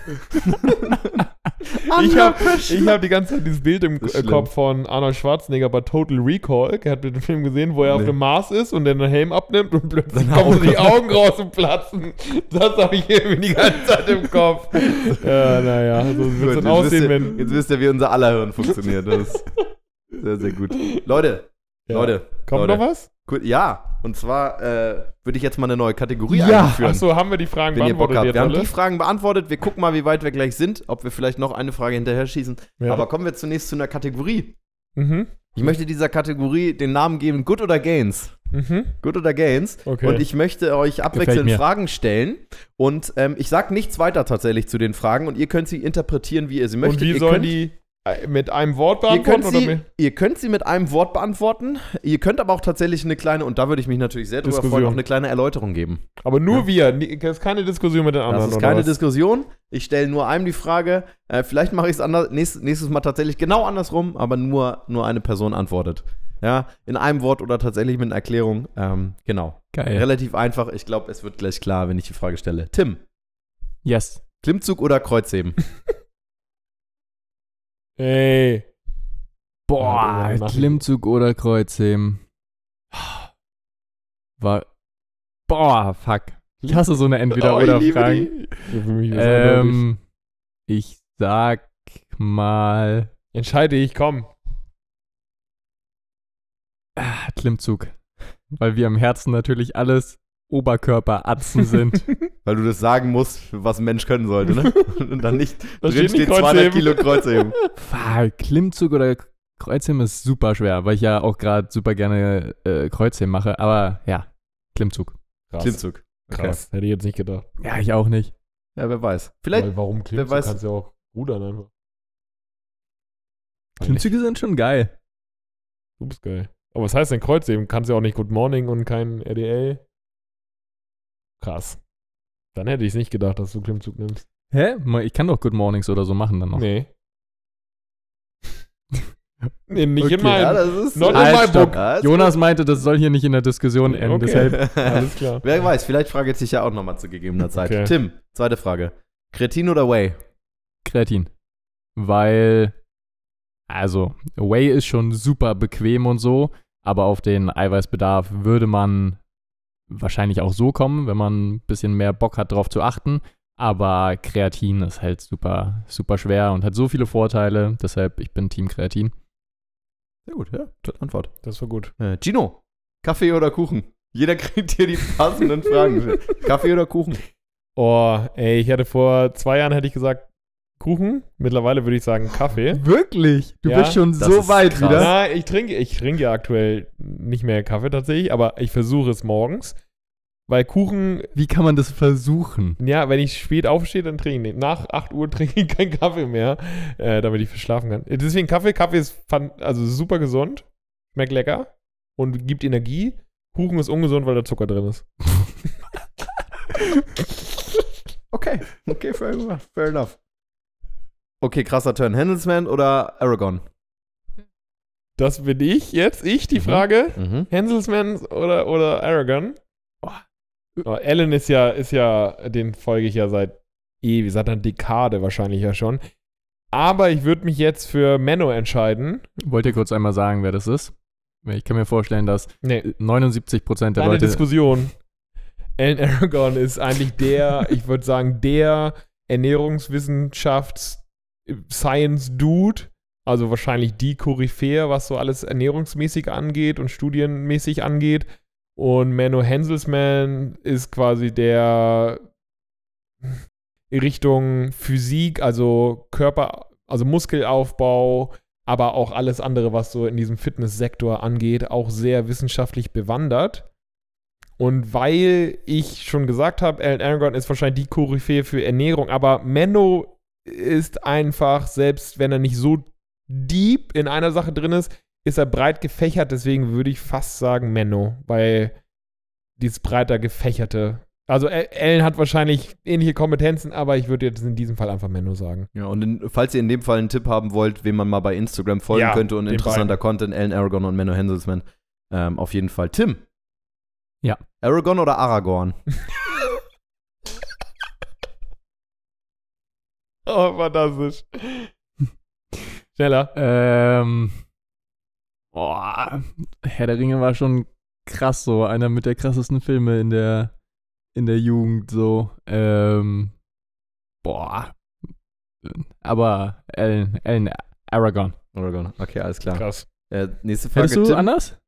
*laughs* Ich habe hab die ganze Zeit dieses Bild im. Kopf von Arnold Schwarzenegger bei Total Recall. Er hat den Film gesehen, wo er auf Nee. dem Mars ist und den Helm abnimmt und plötzlich Seine kommen so die Augen- Augen raus und platzen. Das habe ich irgendwie die ganze Zeit im Kopf. Ja, naja, so wird es dann aussehen, ihr, wenn. jetzt wisst ihr, wie unser aller Hirn funktioniert. Das ist sehr, sehr gut. Leute, Ja. Leute. Kommt Leute. noch was? Ja, und zwar äh, würde ich jetzt mal eine neue Kategorie Ja. einführen. Achso, haben wir die Fragen wenn ihr Bock beantwortet habt. jetzt Wir haben alle? die Fragen beantwortet. Wir gucken mal, wie weit wir gleich sind, ob wir vielleicht noch eine Frage hinterher schießen. Ja. Aber kommen wir zunächst zu einer Kategorie. mhm. Ich möchte dieser Kategorie den Namen geben, Good oder Gains. Mhm. Good oder Gains. Okay. Und ich möchte euch abwechselnd. Fragen stellen. Und ähm, ich sage nichts weiter tatsächlich zu den Fragen und ihr könnt sie interpretieren, wie ihr sie möchtet. und wie ihr sollen könnt, die mit einem Wort Ihr beantworten? könnt, oder sie, mit ihr könnt sie mit einem Wort beantworten. Ihr könnt aber auch tatsächlich eine kleine, und da würde ich mich natürlich sehr drüber freuen, auch eine kleine Erläuterung geben. aber nur Ja. wir. Es ist keine Diskussion mit den anderen. Das ist oder keine was? Diskussion. Ich stelle nur einem die Frage. Äh, vielleicht mache ich es anders, nächstes, nächstes Mal tatsächlich genau andersrum, aber nur, nur eine Person antwortet. Ja, in einem Wort oder tatsächlich mit einer Erklärung. Ähm, genau. Geil. Relativ einfach. Ich glaube, es wird gleich klar, wenn ich die Frage stelle. Tim, Yes. Klimmzug oder Kreuzheben? *laughs* Ey. Boah, Ja. Klimmzug oder Kreuzheben. War. Boah, fuck. Ich hasse so eine Oh, ist unglaublich. ähm, ich sag mal. Entscheide ich, komm. Ah, Klimmzug. Weil wir im Herzen natürlich alles Oberkörperatzen sind. *laughs* Weil du das sagen musst, was ein Mensch können sollte, ne? *laughs* Und dann nicht Da drin steht steht nicht 200 Kreuzheben. Kilo Kreuzheben. *laughs* Fuck, Klimmzug oder Kreuzheben ist super schwer, weil ich ja auch gerade super gerne äh, Kreuzheben mache. Aber ja, Klimmzug. Krass. Klimmzug. Okay. Krass. Hätte ich jetzt nicht gedacht. Ja, ich auch nicht. Ja, wer weiß. Vielleicht, Weil warum Klimmzug? weiß- kannst du ja auch rudern einfach. Klimmzüge sind schon geil. Du bist geil. Aber was heißt denn Kreuzheben? Kannst ja auch nicht Good Morning und kein RDL. Krass. Dann hätte ich es nicht gedacht, dass du Klimmzug nimmst. Hä? Ich kann doch Good Mornings oder so machen dann noch. Nee. *laughs* nee, nicht in Okay, meinem. ja, das ist. Not in Halt, my book. Ja, Jonas meinte, das soll hier nicht in der Diskussion enden, Okay. deshalb *laughs* Alles klar. Wer weiß, vielleicht frage ich dich ja auch nochmal zu gegebener Zeit. Okay. Tim, zweite Frage. Kretin oder Whey? Kreatin. Weil, also, Whey ist schon super bequem und so, aber auf den Eiweißbedarf würde man wahrscheinlich auch so kommen, wenn man ein bisschen mehr Bock hat, drauf zu achten. Aber Kreatin ist halt super, super schwer und hat so viele Vorteile. Deshalb, ich bin Team Kreatin. Sehr gut, ja. Tolle Antwort. Das war gut. Äh, Gino, Kaffee oder Kuchen? Jeder *laughs* kriegt hier die passenden Fragen. Kaffee oder Kuchen? Oh, ey, ich hätte vor zwei Jahren hätte ich gesagt Kuchen. Mittlerweile würde ich sagen Kaffee. Wirklich? Du Ja, bist schon so weit krass. wieder. Na, ich trinke, ich trinke ja aktuell nicht mehr Kaffee tatsächlich, aber ich versuche es morgens. Weil Kuchen, Wie kann man das versuchen? ja, wenn ich spät aufstehe, dann trinke ich nicht. Nach 8 Uhr trinke ich keinen Kaffee mehr, äh, damit ich verschlafen kann. Deswegen Kaffee, Kaffee ist also super gesund, schmeckt lecker und gibt Energie. Kuchen ist ungesund, weil da Zucker drin ist. *laughs* Okay, okay, fair enough. Fair enough. Okay, krasser Turn. Handelsman oder Aragon? Das bin ich jetzt, ich, die Mhm. Frage. Mhm. Hanselsman oder, oder Aragon? Oh, Alan ist ja, ist ja, den folge ich ja seit ewig, seit einer Dekade wahrscheinlich ja schon. Aber ich würde mich jetzt für Menno entscheiden. Wollt ihr kurz einmal sagen, wer das ist? Ich kann mir vorstellen, dass Nee, 79% der eine Leute. Diskussion. Alan Aragon ist eigentlich der, ich würde sagen, der Ernährungswissenschafts-Science-Dude. Also wahrscheinlich die Koryphäe, was so alles ernährungsmäßig angeht und studienmäßig angeht. Und Menno Henselsman ist quasi der Richtung Physik, also Körper, also Muskelaufbau, aber auch alles andere, was so in diesem Fitnesssektor angeht, auch sehr wissenschaftlich bewandert. Und weil ich schon gesagt habe, Alan Aragon ist wahrscheinlich die Koryphäe für Ernährung, aber Menno ist einfach, selbst wenn er nicht so deep in einer Sache drin ist, ist er breit gefächert, deswegen würde ich fast sagen Menno, weil dieses breiter gefächerte. Also Al- Alan hat wahrscheinlich ähnliche Kompetenzen, aber ich würde jetzt in diesem Fall einfach Menno sagen. Ja, und in, falls ihr in dem Fall einen Tipp haben wollt, wem man mal bei Instagram folgen Ja, könnte und interessanter Content, Alan Aragon und Menno Henselsman, ähm, auf jeden Fall. Tim. Ja. Aragon oder Aragorn? *laughs* Oh, fantastisch. Schneller. Ähm. Boah, Herr der Ringe war schon krass so. Einer mit der krassesten Filme in der, in der Jugend so. Ähm. Boah. Aber Alan, Alan Aragon. Aragon, okay, alles klar. Krass. Äh, nächste Frage. Hättest du Tim. anders?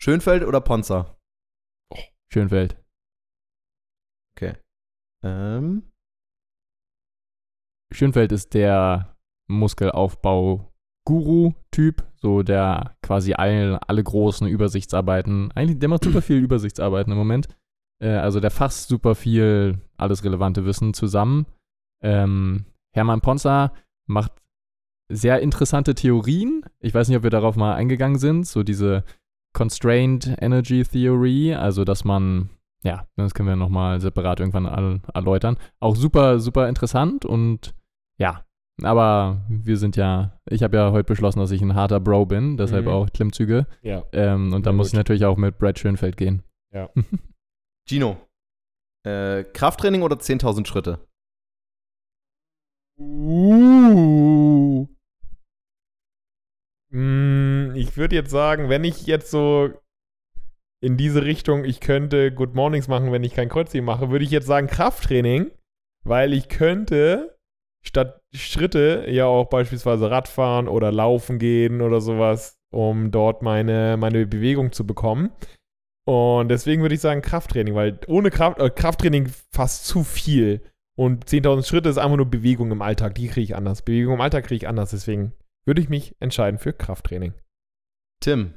Schönfeld oder Ponza? Schönfeld. Ähm, Schönfeld ist der Muskelaufbau-Guru-Typ, so der quasi all, alle großen Übersichtsarbeiten, eigentlich, der macht super viel Übersichtsarbeiten im Moment. Äh, also der fasst super viel alles relevante Wissen zusammen. Ähm, Hermann Ponzer macht sehr interessante Theorien. Ich weiß nicht, ob wir darauf mal eingegangen sind, so diese Constrained Energy Theory, also dass man ja, das können wir nochmal separat irgendwann erläutern. Auch super, super interessant und ja, aber wir sind ja, ich habe ja heute beschlossen, dass ich ein harter Bro bin, deshalb Mhm. auch Klimmzüge. Ja. Ähm, und da muss ich natürlich auch mit Brad Schönfeld gehen. *laughs* Gino. Äh, Krafttraining oder 10.000 Schritte? Uh. Mm, Ich würde jetzt sagen, wenn ich jetzt so in diese Richtung, ich könnte Good Mornings machen, wenn ich kein Kreuzheben mache, würde ich jetzt sagen Krafttraining, weil ich könnte statt Schritte ja auch beispielsweise Radfahren oder Laufen gehen oder sowas, um dort meine, meine Bewegung zu bekommen. Und deswegen würde ich sagen Krafttraining, weil ohne Kraft, äh, Krafttraining fast zu viel. Und 10.000 Schritte ist einfach nur Bewegung im Alltag. Die kriege ich anders. Bewegung im Alltag kriege ich anders. Deswegen würde ich mich entscheiden für Krafttraining. Tim,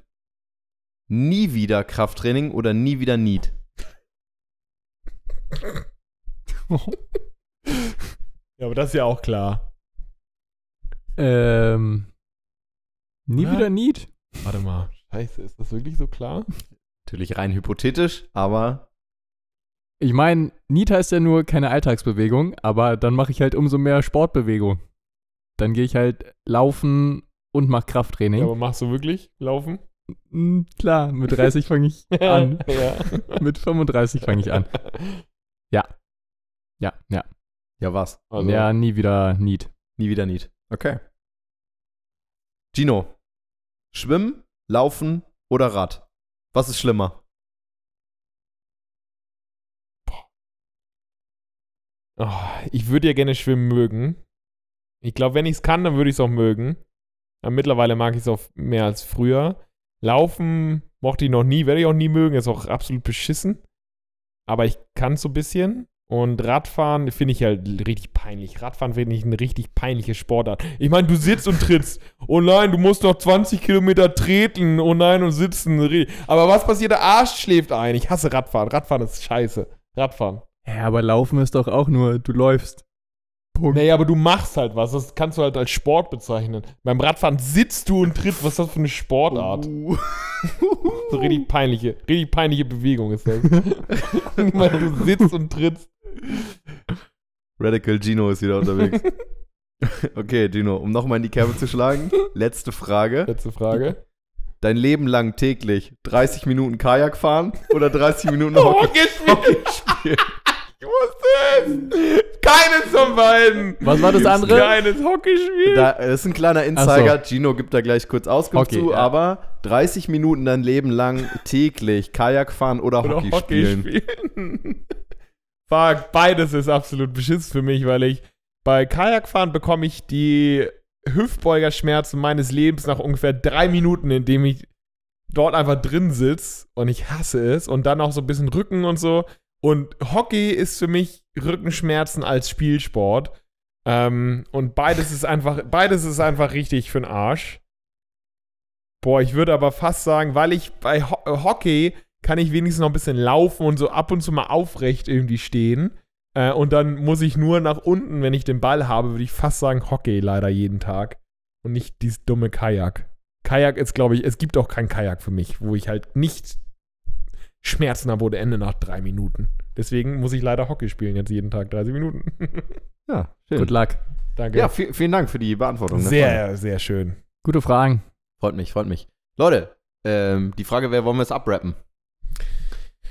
nie wieder Krafttraining oder nie wieder Need? *laughs* Ja, aber das ist ja auch klar. ähm, nie Oder? wieder Need. Warte mal. Scheiße, ist das wirklich so klar? Natürlich rein hypothetisch, aber Ich meine, Need heißt ja nur keine Alltagsbewegung, aber dann mache ich halt umso mehr Sportbewegung. Dann gehe ich halt laufen und mache Krafttraining. Ja, aber machst du wirklich laufen? Klar, mit 30 fange ich *laughs* an. ja. mit 35 fange ich an. *laughs* Ja, ja. ja was? Also, ja, nie wieder Need. Nie wieder Need. Okay. Gino, Schwimmen, Laufen oder Rad? Was ist schlimmer? Oh, ich würde ja gerne schwimmen mögen. Ich glaube, wenn ich es kann, dann würde ich es auch mögen. Aber mittlerweile mag ich es auch mehr als früher. Laufen mochte ich noch nie, werde ich auch nie mögen. Ist auch absolut beschissen. Aber ich kann es so ein bisschen. Und Radfahren finde ich halt richtig peinlich. Radfahren finde ich eine richtig peinliche Sportart. Ich meine, du sitzt und trittst. Oh nein, du musst noch 20 Kilometer treten. Oh nein, und sitzen. Aber was passiert? Der Arsch schläft ein. Ich hasse Radfahren. Radfahren ist scheiße. Radfahren. Ja, aber Laufen ist doch auch nur, du läufst. Punkt. Naja, aber du machst halt was. Das kannst du halt als Sport bezeichnen. Beim Radfahren sitzt du und trittst. Was ist das für eine Sportart? Uh. *laughs* So richtig peinliche, richtig peinliche Bewegung ist das. *laughs* Weil du sitzt und trittst. *laughs* Radical Gino ist wieder unterwegs. *laughs* okay, Gino, um nochmal in die Kerbe zu schlagen, *laughs* letzte Frage. Letzte Frage. Dein Leben lang täglich 30 Minuten Kajak fahren oder 30 Minuten Oh, Hockey, Hockeyspiel. Hockey spielen? Ich wusste es. Keines von beiden. Was war das andere? Keines Hockeyspiel. Da, das ist ein kleiner Insider. Gino gibt da gleich kurz Auskunft Hockey, zu, ja. aber 30 Minuten dein Leben lang täglich Kajak fahren oder, Oder Hockey, Hockey spielen. spielen. Fuck, beides ist absolut beschissen für mich, weil ich bei Kajakfahren bekomme ich die Hüftbeugerschmerzen meines Lebens nach ungefähr drei Minuten, indem ich dort einfach drin sitze und ich hasse es und dann auch so ein bisschen Rücken und so. Und Hockey ist für mich Rückenschmerzen als Spielsport. Ähm, und beides ist einfach, beides ist einfach richtig für den Arsch. Boah, ich würde aber fast sagen, weil ich bei Ho äh, Hockey kann ich wenigstens noch ein bisschen laufen und so ab und zu mal aufrecht irgendwie stehen. Äh, und dann muss ich nur nach unten, wenn ich den Ball habe, würde ich fast sagen Hockey leider jeden Tag. Und nicht dieses dumme Kajak. Kajak ist, glaube ich, es gibt auch kein Kajak für mich, wo ich halt nicht Schmerzen habe ohne Ende nach drei Minuten. Deswegen muss ich leider Hockey spielen jetzt jeden Tag 30 Minuten. Ja, schön. Good luck. Danke. Ja, vi- vielen Dank für die Beantwortung. Frage. sehr, sehr schön. Gute Fragen. Freut mich, freut mich. Leute, ähm, die Frage wäre, wollen wir es abrappen?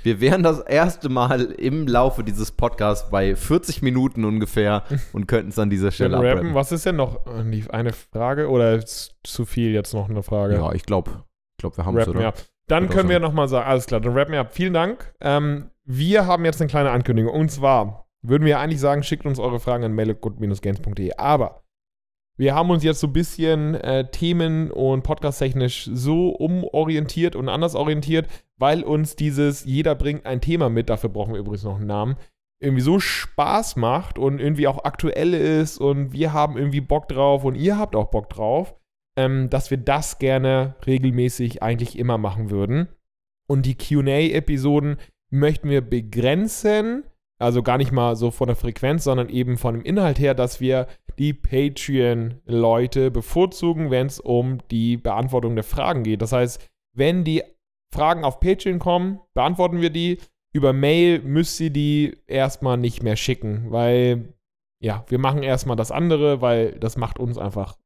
Wir wären das erste Mal im Laufe dieses Podcasts bei 40 Minuten ungefähr und könnten es an dieser Stelle Rappen, abrappen. was ist denn noch äh, die- eine Frage oder ist zu viel jetzt noch eine Frage? Ja, ich glaube, ich glaub, wir haben es, oder? ab. Dann können wir nochmal sagen, alles klar, dann rappen wir ab. Vielen Dank. Ähm, wir haben jetzt eine kleine Ankündigung. Und zwar würden wir eigentlich sagen, schickt uns eure Fragen an mail.good-games.de. Aber wir haben uns jetzt so ein bisschen äh, themen- und podcast-technisch so umorientiert und anders orientiert, weil uns dieses Jeder bringt ein Thema mit, dafür brauchen wir übrigens noch einen Namen, irgendwie so Spaß macht und irgendwie auch aktuell ist und wir haben irgendwie Bock drauf und ihr habt auch Bock drauf, ähm, dass wir das gerne regelmäßig eigentlich immer machen würden. Und die QA-Episoden möchten wir begrenzen, also gar nicht mal so von der Frequenz, sondern eben von dem Inhalt her, dass wir die Patreon-Leute bevorzugen, wenn es um die Beantwortung der Fragen geht. Das heißt, wenn die Fragen auf Patreon kommen, beantworten wir die. Über Mail müsst ihr die erstmal nicht mehr schicken, weil ja, wir machen erstmal das andere, weil das macht uns einfach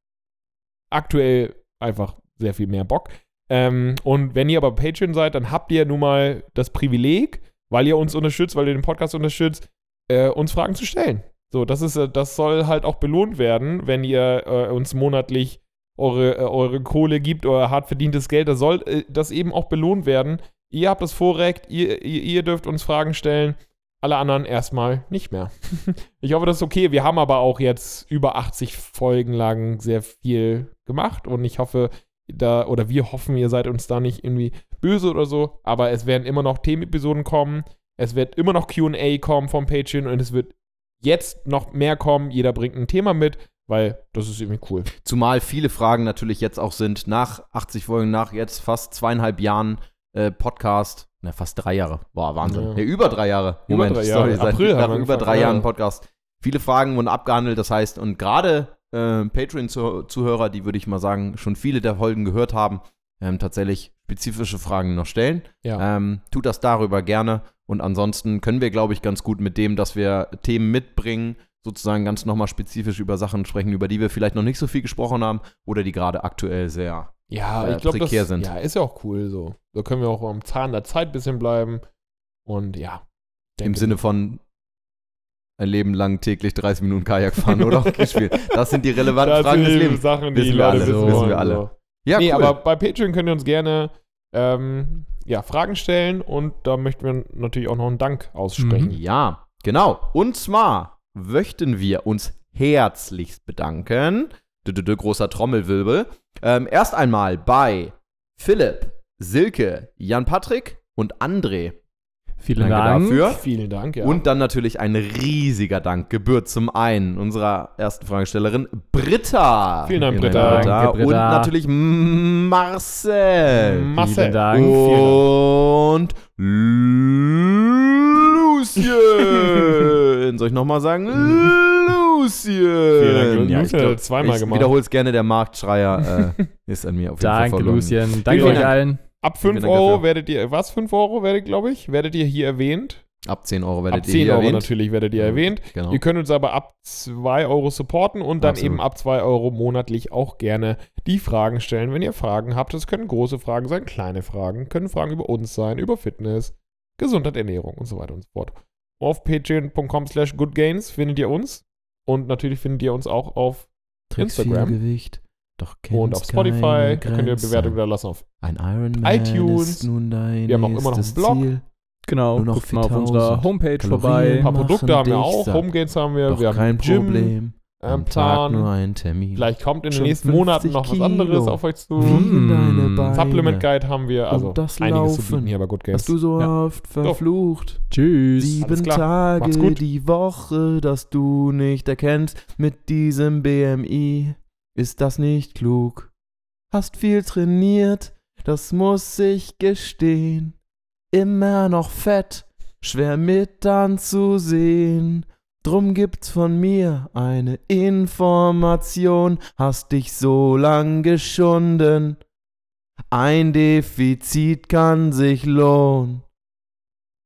aktuell einfach sehr viel mehr Bock. Ähm, und wenn ihr aber Patreon seid, dann habt ihr nun mal das Privileg, weil ihr uns unterstützt, weil ihr den Podcast unterstützt, äh, uns Fragen zu stellen. So, das ist, äh, das soll halt auch belohnt werden, wenn ihr äh, uns monatlich eure, äh, eure Kohle gibt, euer hart verdientes Geld. Da soll äh, das eben auch belohnt werden. Ihr habt das Vorrecht, ihr, ihr, ihr dürft uns Fragen stellen. Alle anderen erstmal nicht mehr. *laughs* ich hoffe, das ist okay. Wir haben aber auch jetzt über 80 Folgen lang sehr viel gemacht und ich hoffe, da, oder wir hoffen, ihr seid uns da nicht irgendwie böse oder so, aber es werden immer noch Themenepisoden kommen. Es wird immer noch QA kommen vom Patreon und es wird jetzt noch mehr kommen. Jeder bringt ein Thema mit, weil das ist irgendwie cool. Zumal viele Fragen natürlich jetzt auch sind, nach 80 Folgen, nach jetzt fast zweieinhalb Jahren äh, Podcast, na, fast drei Jahre. Boah, Wahnsinn. Ja. Nee, über drei Jahre. Über Moment, drei Jahre. sorry, seit April nach wir über drei ja. Jahren Podcast. Viele Fragen wurden abgehandelt, das heißt, und gerade äh, Patreon-Zuhörer, die würde ich mal sagen, schon viele der Folgen gehört haben, ähm, tatsächlich spezifische Fragen noch stellen. Ja. Ähm, tut das darüber gerne. Und ansonsten können wir, glaube ich, ganz gut mit dem, dass wir Themen mitbringen, sozusagen ganz nochmal spezifisch über Sachen sprechen, über die wir vielleicht noch nicht so viel gesprochen haben oder die gerade aktuell sehr. Ja, äh, ich glaube, das prekär sind. Ja, ist ja auch cool so. Da können wir auch am Zahn der Zeit ein bisschen bleiben. Und ja. Im Sinne von ein Leben lang täglich 30 Minuten Kajak fahren oder *laughs* Hockey spielen. Das sind die relevanten Das Fragen des Lebens. Sachen, die Wissen wir alle, wissen wissen wir alle. So. Ja, nee, cool. aber bei Patreon könnt ihr uns gerne ähm, ja, Fragen stellen und da möchten wir natürlich auch noch einen Dank aussprechen. Ja, genau. Und zwar möchten wir uns herzlichst bedanken. Dü -dü -dü, großer Trommelwirbel. Ähm, erst einmal bei Philipp, Silke, Jan-Patrick und André. Vielen Danke Dank. dafür. Vielen Dank, ja. Und dann natürlich ein riesiger Dank gebührt zum einen unserer ersten Fragestellerin Britta. Vielen Dank, Vielen Britta. Danke, Britta. Und natürlich Marcel. Marcel. Vielen Dank. Und Lucien. *laughs* Soll ich nochmal sagen? Lucien. Vielen Dank. Ja, Lucien ich glaub, zweimal ich gemacht. wiederhole es gerne, der Marktschreier äh, *laughs* ist an mir auf jeden Fall Danke, verloren. Lucien. Danke euch Dank. allen. Ab 5 Dank Euro werdet ihr, was, 5 Euro werdet, glaube ich, werdet ihr hier erwähnt. Ab 10 Euro werdet ab ihr 10 hier Euro erwähnt. natürlich werdet ihr erwähnt. Genau. Ihr könnt uns aber ab 2 Euro supporten und dann Absolut. eben ab 2 Euro monatlich auch gerne die Fragen stellen, wenn ihr Fragen habt. Das können große Fragen sein, kleine Fragen, können Fragen über uns sein, über Fitness, Gesundheit, Ernährung und so weiter und so fort. Auf patreon.com slash goodgains findet ihr uns und natürlich findet ihr uns auch auf Trägst Instagram. viel Gewicht, doch und auf Spotify. könnt ihr. Bewertungen da lassen auf Ein Ironman iTunes. ist nun dein Wir haben auch immer noch einen Blog. Ziel. Genau, Nur noch guckt mal auf 4000 unserer Homepage Kalorien. vorbei. ein paar Produkte haben wir auch. Homegains haben wir. Doch wir haben kein ein Gym, Problem. ähm, Am Tag nur Plan. ein Termin. Vielleicht kommt in den Schon nächsten Monaten 50 noch was anderes Kilo. auf euch zu. Beine. Supplement Guide haben wir, also Und das einiges zu Laufen. bieten hier bei Good Games. Hast du so Ja. oft verflucht? Tschüss. Sieben Tage die Woche, dass du nicht erkennst mit diesem BMI. Ist das nicht klug? Hast viel trainiert, das muss ich gestehen. Immer noch fett, schwer mit anzusehen. Drum gibt's von mir eine Information, hast dich so lang geschunden. Ein Defizit kann sich lohnen.